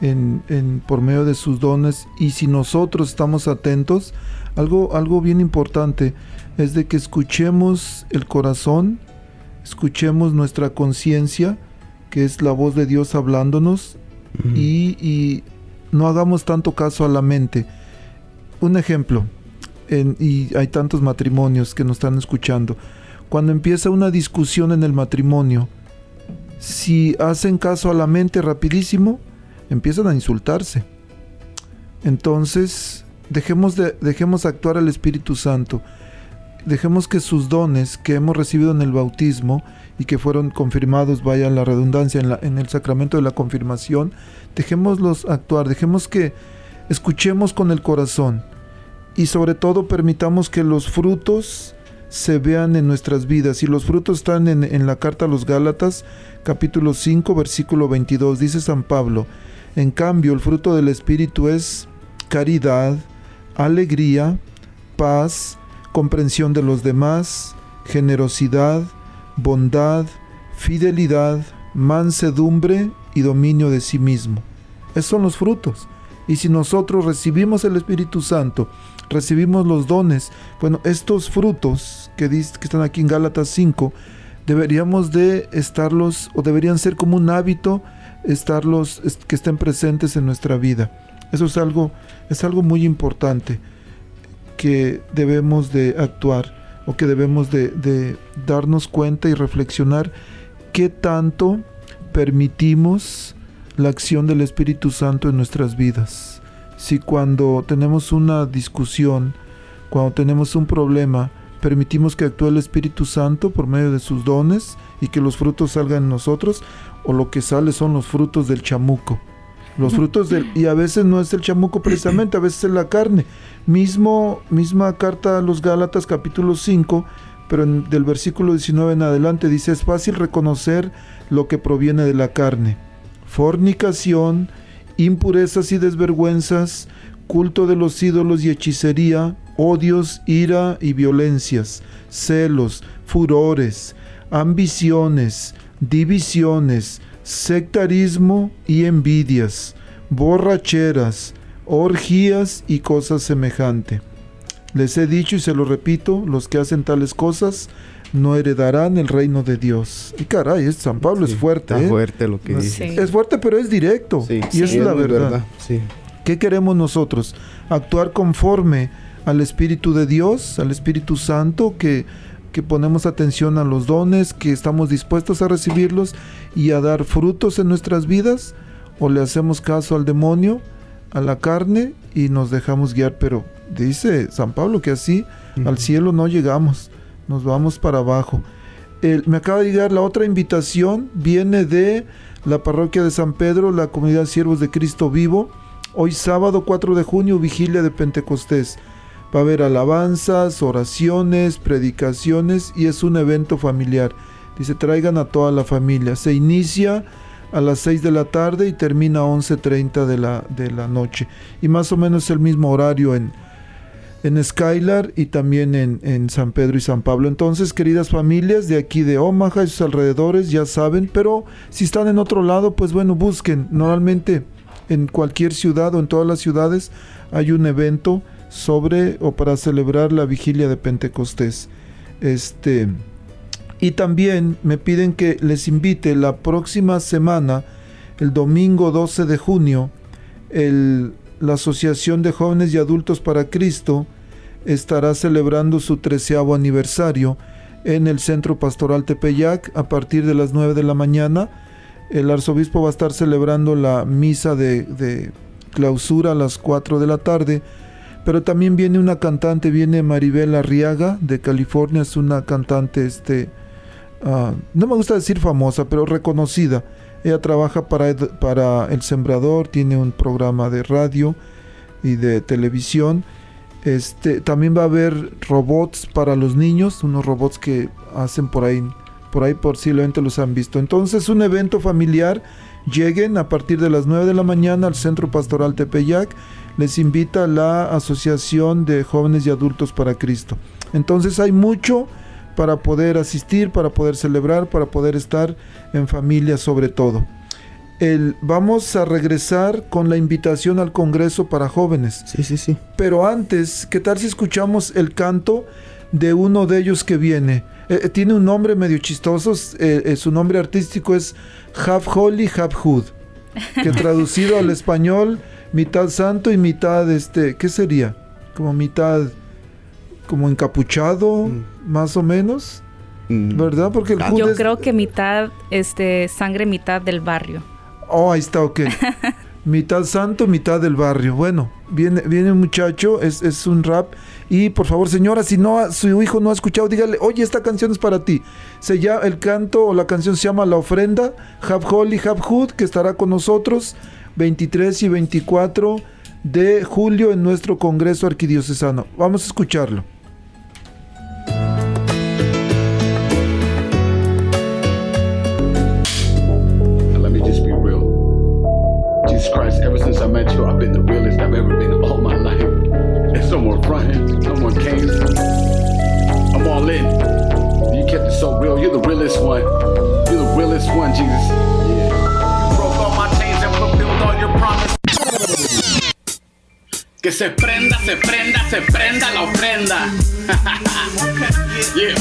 en, por medio de sus dones. Y si nosotros estamos atentos, algo, algo bien importante es de que escuchemos el corazón, escuchemos nuestra conciencia, que es la voz de Dios hablándonos, y, y, no hagamos tanto caso a la mente. Un ejemplo, y hay tantos matrimonios que nos están escuchando cuando empieza una discusión en el matrimonio, si hacen caso a la mente rapidísimo, empiezan a insultarse. Entonces, dejemos, de, dejemos actuar al Espíritu Santo. Dejemos que sus dones que hemos recibido en el bautismo y que fueron confirmados, vaya la redundancia, en el sacramento de la confirmación, dejémoslos actuar, dejemos que escuchemos con el corazón y sobre todo permitamos que los frutos se vean en nuestras vidas. Y los frutos están en, la carta a los Gálatas, capítulo 5, versículo 22. Dice San Pablo, en cambio el fruto del Espíritu es caridad, alegría, paz, comprensión de los demás, generosidad, bondad, fidelidad, mansedumbre y dominio de sí mismo. Esos son los frutos. Y si nosotros recibimos el Espíritu Santo, recibimos los dones, bueno, estos frutos que, están aquí en Gálatas 5, deberíamos de estarlos, o deberían ser como un hábito, estarlos, que estén presentes en nuestra vida. Eso es algo, es algo muy importante que debemos de actuar o que debemos de, de darnos cuenta y reflexionar qué tanto permitimos la acción del Espíritu Santo en nuestras vidas. Si cuando tenemos una discusión, cuando tenemos un problema, permitimos que actúe el Espíritu Santo por medio de sus dones y que los frutos salgan en nosotros, o lo que sale son los frutos del chamuco. Los frutos del... Y a veces no es el chamuco precisamente, a veces es la carne. Mismo, misma carta a los Gálatas capítulo 5, pero en, del versículo 19 en adelante dice, es fácil reconocer lo que proviene de la carne. Fornicación, impurezas y desvergüenzas, culto de los ídolos y hechicería, odios, ira y violencias, celos, furores, ambiciones, divisiones, sectarismo y envidias, borracheras, orgías y cosas semejante. Les he dicho y se lo repito, los que hacen tales cosas no heredarán el reino de Dios. Y caray, es, San Pablo es fuerte. Está ¿eh? fuerte lo que Es- dice. Es fuerte, pero es directo. Sí, y es la verdad. Sí. ¿Qué queremos nosotros? Actuar conforme al Espíritu de Dios, al Espíritu Santo, que, que ponemos atención a los dones, que estamos dispuestos a recibirlos y a dar frutos en nuestras vidas, o le hacemos caso al demonio, a la carne y nos dejamos guiar. Pero dice San Pablo que así al cielo no llegamos, nos vamos para abajo. El- me acaba de llegar la otra invitación, viene de la parroquia de San Pedro, la comunidad Siervos de Cristo Vivo. Hoy sábado 4 de junio, vigilia de Pentecostés. Va a haber alabanzas, oraciones, predicaciones y es un evento familiar. Dice, traigan a toda la familia. Se inicia a las 6 de la tarde y termina a 11.30 de la, de la noche. Y más o menos el mismo horario en, en Skylar y también en, en San Pedro y San Pablo. Entonces, queridas familias de aquí de Omaha y sus alrededores, ya saben, pero si están en otro lado, pues bueno, busquen. Normalmente en cualquier ciudad o en todas las ciudades hay un evento sobre o para celebrar la vigilia de Pentecostés. Este y también me piden que les invite la próxima semana, el domingo 12 de junio, el- la Asociación de Jóvenes y Adultos para Cristo estará celebrando su treceavo aniversario en el Centro Pastoral Tepeyac a partir de las 9 de la mañana. El arzobispo va a estar celebrando la misa de, clausura a las 4 de la tarde. Pero también viene una cantante, viene Maribel Arriaga de California, es una cantante, este, ah, no me gusta decir famosa, pero reconocida. Ella trabaja para, para El Sembrador, tiene un programa de radio y de televisión. Este, también va a haber robots para los niños, unos robots que hacen por ahí, por ahí posiblemente los han visto. Entonces, un evento familiar, lleguen a partir de las 9 de la mañana al Centro Pastoral Tepeyac, les invita la Asociación de Jóvenes y Adultos para Cristo. Entonces, hay mucho para poder asistir, para poder celebrar, para poder estar en familia sobre todo. El, vamos a regresar con la invitación al Congreso para jóvenes. Sí, sí, sí. Pero antes, ¿qué tal si escuchamos el canto de uno de ellos que viene? Eh, eh, tiene un nombre medio chistoso, eh, eh, su nombre artístico es Half Holy, Half Hood, que traducido al español, mitad santo y mitad, este, ¿qué sería? Como mitad, como encapuchado, más o menos, Mm. ¿verdad? Porque el Hood Yo es- creo que mitad este sangre, mitad del barrio. Oh, ahí está, ok. mitad santo, mitad del barrio. Bueno, viene, viene un muchacho, es, es un rap. Y por favor, señora, si no su hijo no ha escuchado, dígale, oye, esta canción es para ti. Se llama, el canto o la canción se llama La Ofrenda, Have Holy, Have Hood, que estará con nosotros 23 y 24 de julio en nuestro Congreso Arquidiocesano. Vamos a escucharlo. so real. You're the realest one. You're the realest one, Jesus. Que se prenda, se prenda, se prenda la ofrenda. yeah,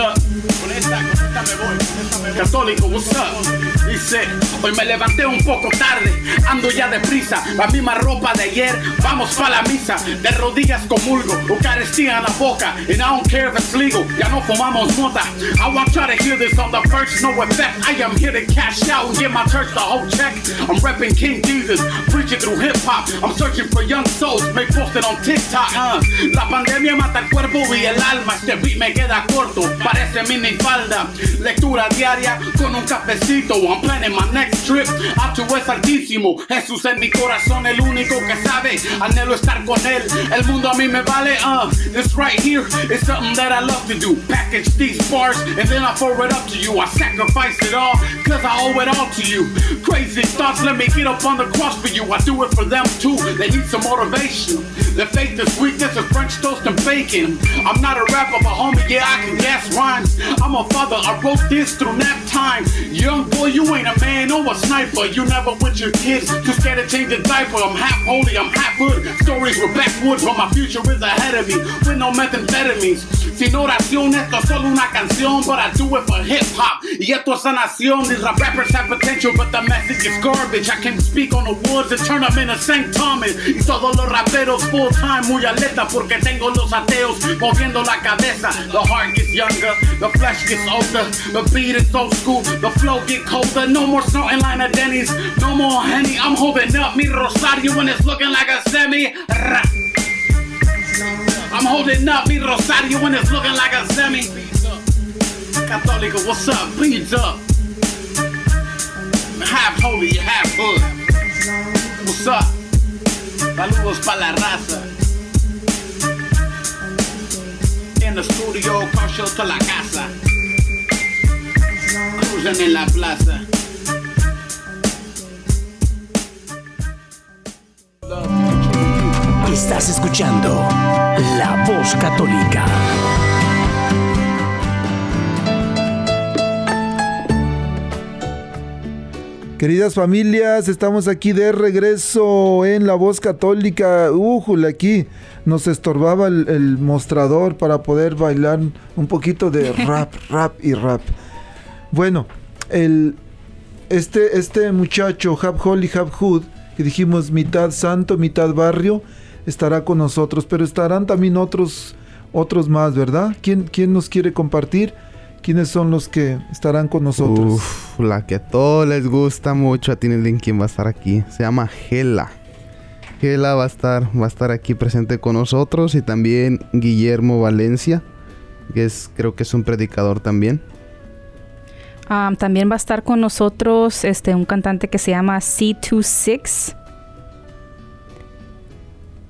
up. Con esta, con esta me voy. Católico, what's up? Dice, hoy me levanté un poco tarde, ando ya deprisa, la misma ropa de ayer, vamos pa' la misa, de rodillas comulgo, Eucaristía en la boca, and I don't care if it's legal, ya no fumamos mota. I want try to hear this on the first, no effect, I am here to cash out and give my church the whole check. I'm repping King Jesus, preaching through hip hop, I'm searching for young souls, make posted on TikTok. uh. La pandemia mata el cuerpo y el alma, este beat me queda corto, parece mini falda. Lectura diaria con un cafecito, I'm planning my next trip. A tu es altísimo, Jesús en mi corazón, el único que sabe. Anhelo estar con él, el mundo a mí me vale. Uh, this right here is something that I love to do. Package these bars and then I forward up to you. I sacrifice it all, cause I owe it all to you. Crazy thoughts, let me get up on the cross for you. I do it for them too, they need some motivation. Their faith is weakness of French toast and bacon. I'm not a rapper, but homie, yeah, I can gas rhymes. I'm a father, I wrote this through nap time. Young boy, you ain't a man or a sniper. You never with your kids, too scared to change a diaper. I'm half holy, I'm half hood. Stories were backwoods, but my future is ahead of me. With no methamphetamines. Sin oración, esto es solo una canción, but I do it for hip hop. Y esto es sanación. These rap rappers have potential, but the message is garbage. I can speak on the woods and turn them into St. Thomas. Y todos los raperos full time, muy alerta, porque tengo los ateos moviendo la cabeza. The heart gets younger, the flesh gets older, the beat is old school, the flow get colder. No more snorting line of Denny's, no more Henny. I'm holding up me Rosario when it's looking like a semi. I'm holding up me Rosario when it's looking like a semi. Católico, what's up? Beats up. Half holy, half hood. What's up? Saludos pa' la raza. En el estudio, car show to la casa. Cruising en la plaza. Estás escuchando La Voz Católica. Queridas familias, estamos aquí de regreso en La Voz Católica. Újule, aquí nos estorbaba el, el mostrador para poder bailar un poquito de rap, rap y rap. Bueno, el, este, este muchacho, Hab Holly, Hab Hood, que dijimos mitad santo, mitad barrio, estará con nosotros, pero estarán también otros, otros más, ¿verdad? ¿Quién, quién nos quiere compartir? ¿Quiénes son los que estarán con nosotros? Uf, la que a todos les gusta mucho. A Tienen quién va a estar aquí. Se llama Gela. Gela va a estar, va a estar aquí presente con nosotros. Y también Guillermo Valencia. Que es, creo que es un predicador también. Ah, también va a estar con nosotros este, un cantante que se llama C26.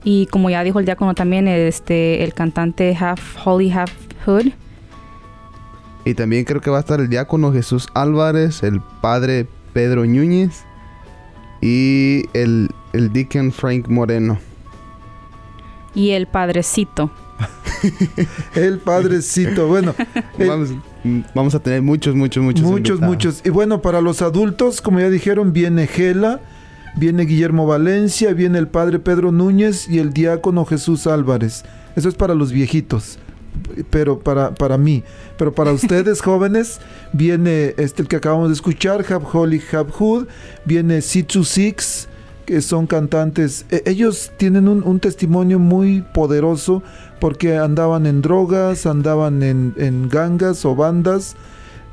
Y como ya dijo el diácono también, este, el cantante Half Holly Half Hood. Y también creo que va a estar el diácono Jesús Álvarez, el padre Pedro Núñez y el, el deacon Frank Moreno. Y el padrecito. el padrecito, bueno. el- Vamos, vamos a tener muchos, muchos, muchos. Muchos, invitados. muchos. Y bueno, para los adultos, como ya dijeron, viene Gela, viene Guillermo Valencia, viene el padre Pedro Núñez y el diácono Jesús Álvarez. Eso es para los viejitos, pero para, para mí. Pero para ustedes, jóvenes, viene este el que acabamos de escuchar, Hab Holly Hab Hood, viene Sitsu Six, que son cantantes. E- ellos tienen un, un testimonio muy poderoso porque andaban en drogas, andaban en, en gangas o bandas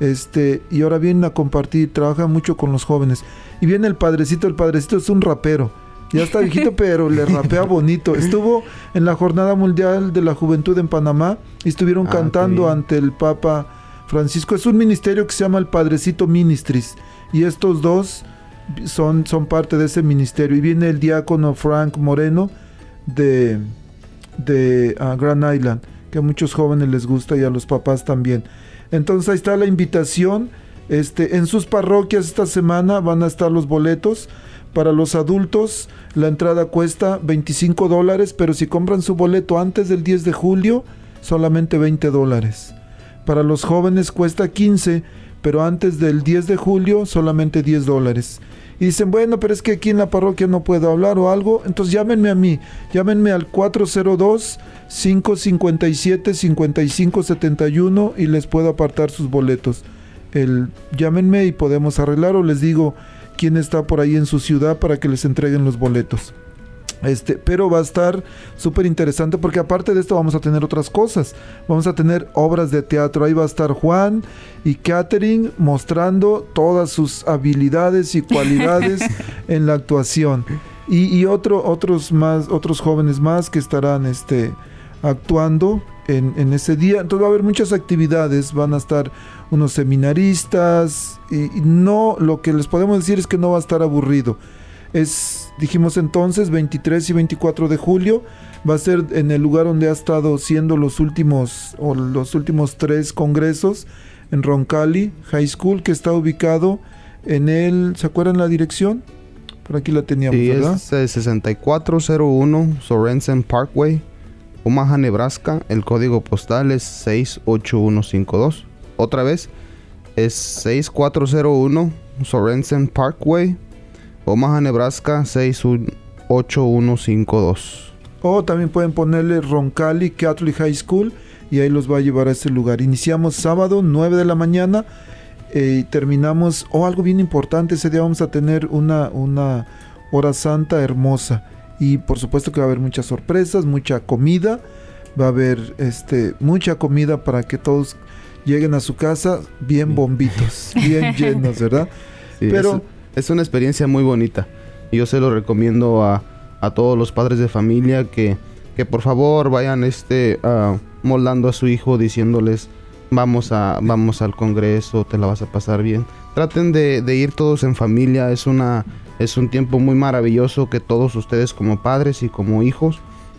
este y ahora vienen a compartir, trabajan mucho con los jóvenes. Y viene el padrecito, el padrecito es un rapero. Ya está viejito, pero le rapea bonito. Estuvo en la Jornada Mundial de la Juventud en Panamá y estuvieron Ah, cantando ante el Papa Francisco. Es un ministerio que se llama el Padrecito Ministries. Y estos dos son, son parte de ese ministerio. Y viene el diácono Frank Moreno de, de ah, Grand Island, que a muchos jóvenes les gusta y a los papás también. Entonces ahí está la invitación. Este, en sus parroquias esta semana van a estar los boletos. Para los adultos la entrada cuesta 25 dólares, pero si compran su boleto antes del 10 de julio, solamente 20 dólares. Para los jóvenes cuesta 15, pero antes del 10 de julio solamente 10 dólares. Y dicen, bueno, pero es que aquí en la parroquia no puedo hablar o algo. Entonces llámenme a mí. Llámenme al 402-557-5571 y les puedo apartar sus boletos. El, llámenme y podemos arreglar o les digo quién está por ahí en su ciudad para que les entreguen los boletos. Este, pero va a estar súper interesante porque aparte de esto vamos a tener otras cosas. Vamos a tener obras de teatro. Ahí va a estar Juan y Catherine mostrando todas sus habilidades y cualidades en la actuación. Y, y otro, otros más, otros jóvenes más que estarán este, actuando en, en ese día. Entonces va a haber muchas actividades. Van a estar unos seminaristas. Y, y no, lo que les podemos decir es que no va a estar aburrido. Es, dijimos entonces, 23 y 24 de julio. Va a ser en el lugar donde ha estado siendo los últimos, o los últimos tres congresos, en Roncalli High School, que está ubicado en el, ¿se acuerdan la dirección? Por aquí la teníamos, Sí, ¿verdad? es eh, 6401 Sorensen Parkway, Omaha, Nebraska. El código postal es 68152. Otra vez, es 6401 Sorensen Parkway, Omaha, Nebraska 68152. O también pueden ponerle Roncalli Catholic High School y ahí los va a llevar a ese lugar. Iniciamos sábado 9 de la mañana eh, y terminamos, o algo bien importante, ese día vamos a tener una, una hora santa hermosa. Y por supuesto que va a haber muchas sorpresas, mucha comida, va a haber este, mucha comida para que todos lleguen a su casa bien bombitos, bien llenos, ¿verdad? Sí, Pero- es, es una experiencia muy bonita. Yo se lo recomiendo a, a todos los padres de familia que, que por favor vayan este ah, moldando a su hijo diciéndoles vamos a vamos al congreso, te la vas a pasar bien. Traten de, de ir todos en familia, es una es un tiempo muy maravilloso que todos ustedes como padres y como hijos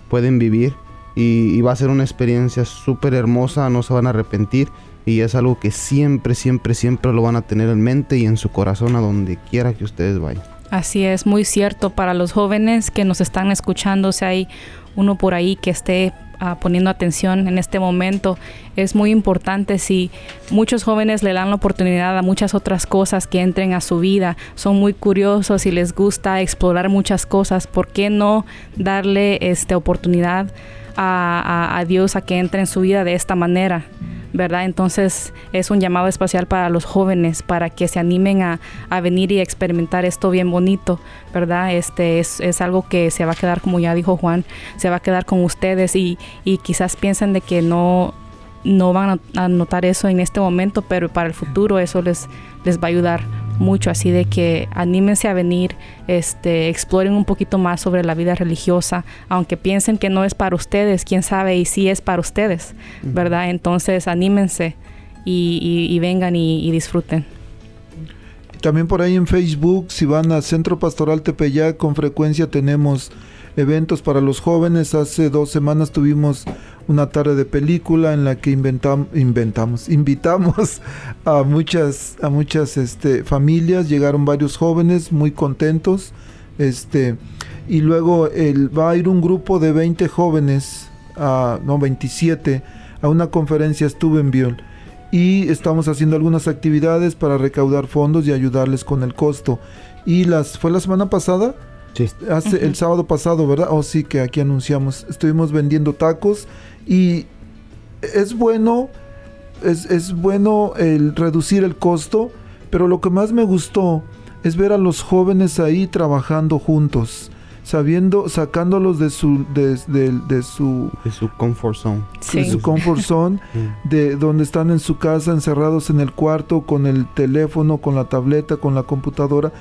pueden vivir y, y va a ser una experiencia súper hermosa, no se van a arrepentir y es algo que siempre, siempre, siempre lo van a tener en mente y en su corazón a donde quiera que ustedes vayan. Así es, muy cierto. Para los jóvenes que nos están escuchando, si hay uno por ahí que esté ah, poniendo atención en este momento, es muy importante si muchos jóvenes le dan la oportunidad a muchas otras cosas que entren a su vida, son muy curiosos y les gusta explorar muchas cosas, ¿por qué no darle esta oportunidad a, a- a Dios a que entre en su vida de esta manera? ¿Verdad? Entonces es un llamado especial para los jóvenes, para que se animen a, a venir y experimentar esto bien bonito, ¿verdad? Este es, es algo que se va a quedar, como ya dijo Juan, se va a quedar con ustedes y, y quizás piensen de que no, no van a notar eso en este momento, pero para el futuro eso les, les va a ayudar mucho, así de que anímense a venir, este, exploren un poquito más sobre la vida religiosa, aunque piensen que no es para ustedes, quién sabe y si es para ustedes, ¿verdad? Entonces anímense y, y- y vengan y, y disfruten. También por ahí en Facebook, si van a Centro Pastoral Tepeyac, con frecuencia tenemos eventos para los jóvenes. Hace dos semanas tuvimos una tarde de película en la que inventam- inventamos, invitamos a muchas, a muchas este, familias. Llegaron varios jóvenes muy contentos. Este, y luego el, va a ir un grupo de 20 jóvenes, a, no 27, a una conferencia Steubenville y estamos haciendo algunas actividades para recaudar fondos y ayudarles con el costo. Y las fue la semana pasada, Sí. hace el sábado pasado, ¿verdad? Oh, sí que aquí anunciamos. Estuvimos vendiendo tacos y es bueno es, es bueno el reducir el costo, pero lo que más me gustó es ver a los jóvenes ahí trabajando juntos, sabiendo sacándolos de su de, de- de su De su comfort zone. de su comfort zone, de donde están en su casa encerrados en el cuarto con el teléfono, con la tableta, con la computadora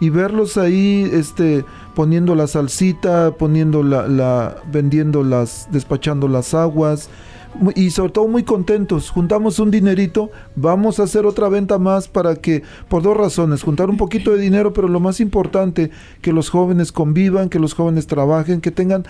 y verlos ahí este poniendo la salsita, poniendo la, la vendiendo las despachando las aguas y sobre todo muy contentos. Juntamos un dinerito, vamos a hacer otra venta más para que, por dos razones, juntar un poquito de dinero, pero lo más importante, que los jóvenes convivan, que los jóvenes trabajen, que tengan,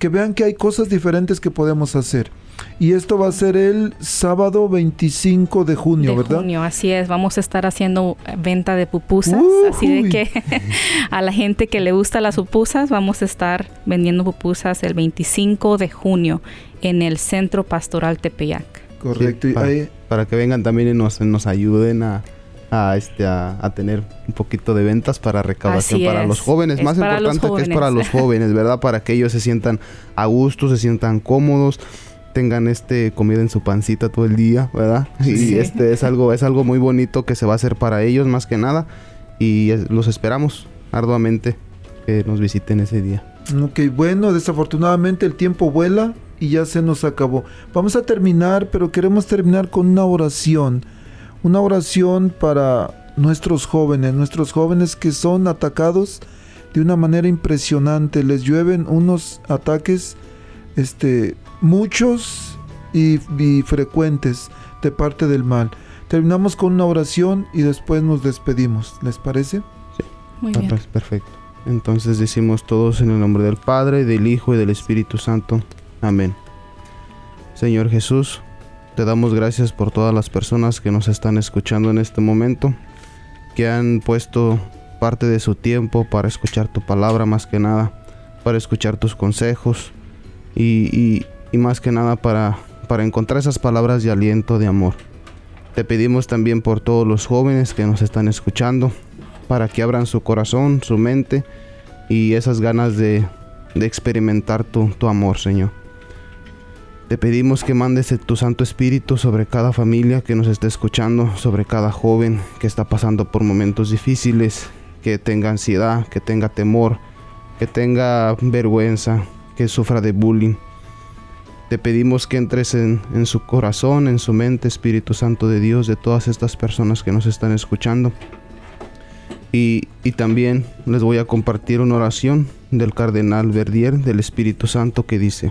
que vean que hay cosas diferentes que podemos hacer. Y esto va a ser el sábado 25 de junio, de ¿verdad? junio, así es. Vamos a estar haciendo venta de pupusas, así de que a la gente que le gusta las pupusas, vamos a estar vendiendo pupusas el 25 de junio en el Centro Pastoral Tepeyac. Correcto. Sí, y para, ahí- para que vengan también y nos, nos ayuden a, a, este, a, a tener un poquito de ventas para recaudación para los jóvenes. Es Más importante que es para los jóvenes. jóvenes, ¿verdad? Para que ellos se sientan a gusto, se sientan cómodos tengan este comida en su pancita todo el día, ¿verdad? Y Sí. este es algo es algo muy bonito que se va a hacer para ellos más que nada y es- los esperamos arduamente que nos visiten ese día. Ok, bueno, desafortunadamente el tiempo vuela y ya se nos acabó. Vamos a terminar, pero queremos terminar con una oración. Una oración para nuestros jóvenes, nuestros jóvenes que son atacados de una manera impresionante. Les llueven unos ataques, este, muchos y, y frecuentes de parte del mal. Terminamos con una oración y después nos despedimos. ¿Les parece? Muy Ah, bien. perfecto. Entonces decimos todos en el nombre del Padre, del Hijo y del Espíritu Santo. Amén. Señor Jesús, te damos gracias por todas las personas que nos están escuchando en este momento, que han puesto parte de su tiempo para escuchar tu palabra más que nada, para escuchar tus consejos y, más que nada para, para encontrar esas palabras de aliento, de amor. Te pedimos también por todos los jóvenes que nos están escuchando, para que abran su corazón, su mente y esas ganas de, de experimentar tu, tu amor, Señor. Te pedimos que mandes tu Santo Espíritu sobre cada familia que nos esté escuchando, sobre cada joven que está pasando por momentos difíciles, que tenga ansiedad, que tenga temor, que tenga vergüenza, que sufra de bullying. Te pedimos que entres en, en su corazón, en su mente, Espíritu Santo de Dios, de todas estas personas que nos están escuchando. Y, y también les voy a compartir una oración del cardenal Verdier del Espíritu Santo que dice,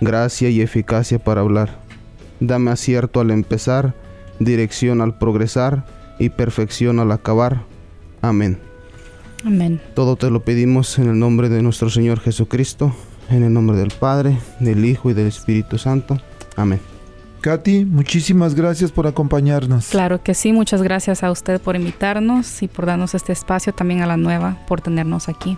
gracia y eficacia para hablar. Dame acierto al empezar, dirección al progresar y perfección al acabar. Amén. Amén. Todo te lo pedimos en el nombre de nuestro Señor Jesucristo, en el nombre del Padre, del Hijo y del Espíritu Santo. Amén. Katy, muchísimas gracias por acompañarnos. Claro que sí, muchas gracias a usted por invitarnos y por darnos este espacio, también a la nueva por tenernos aquí.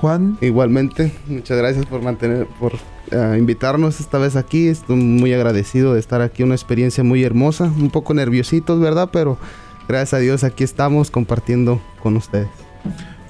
Juan, Igualmente, muchas gracias por mantener, por eh, invitarnos esta vez aquí. Estoy muy agradecido de estar aquí, una experiencia muy hermosa, un poco nerviositos, ¿verdad? Pero gracias a Dios aquí estamos compartiendo con ustedes.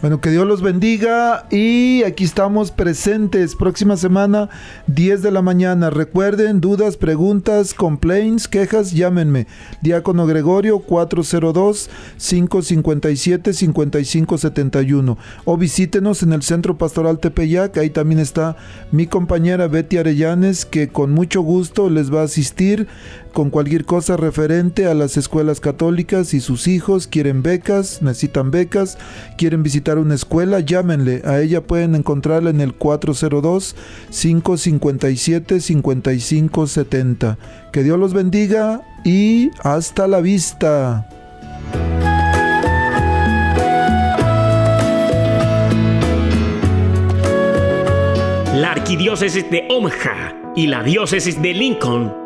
Bueno, que Dios los bendiga y aquí estamos presentes. Próxima semana, 10 de la mañana. Recuerden, dudas, preguntas, complaints, quejas, llámenme. Diácono Gregorio 402-557-5571. O visítenos en el Centro Pastoral Tepeyac. Ahí también está mi compañera Betty Arellanes, que con mucho gusto les va a asistir con cualquier cosa referente a las escuelas católicas. Si sus hijos quieren becas, necesitan becas, quieren visitar una escuela, llámenle. A ella pueden encontrarla en el 402-557-5570. Que Dios los bendiga y hasta la vista. La Arquidiócesis de Omaha y la Diócesis de Lincoln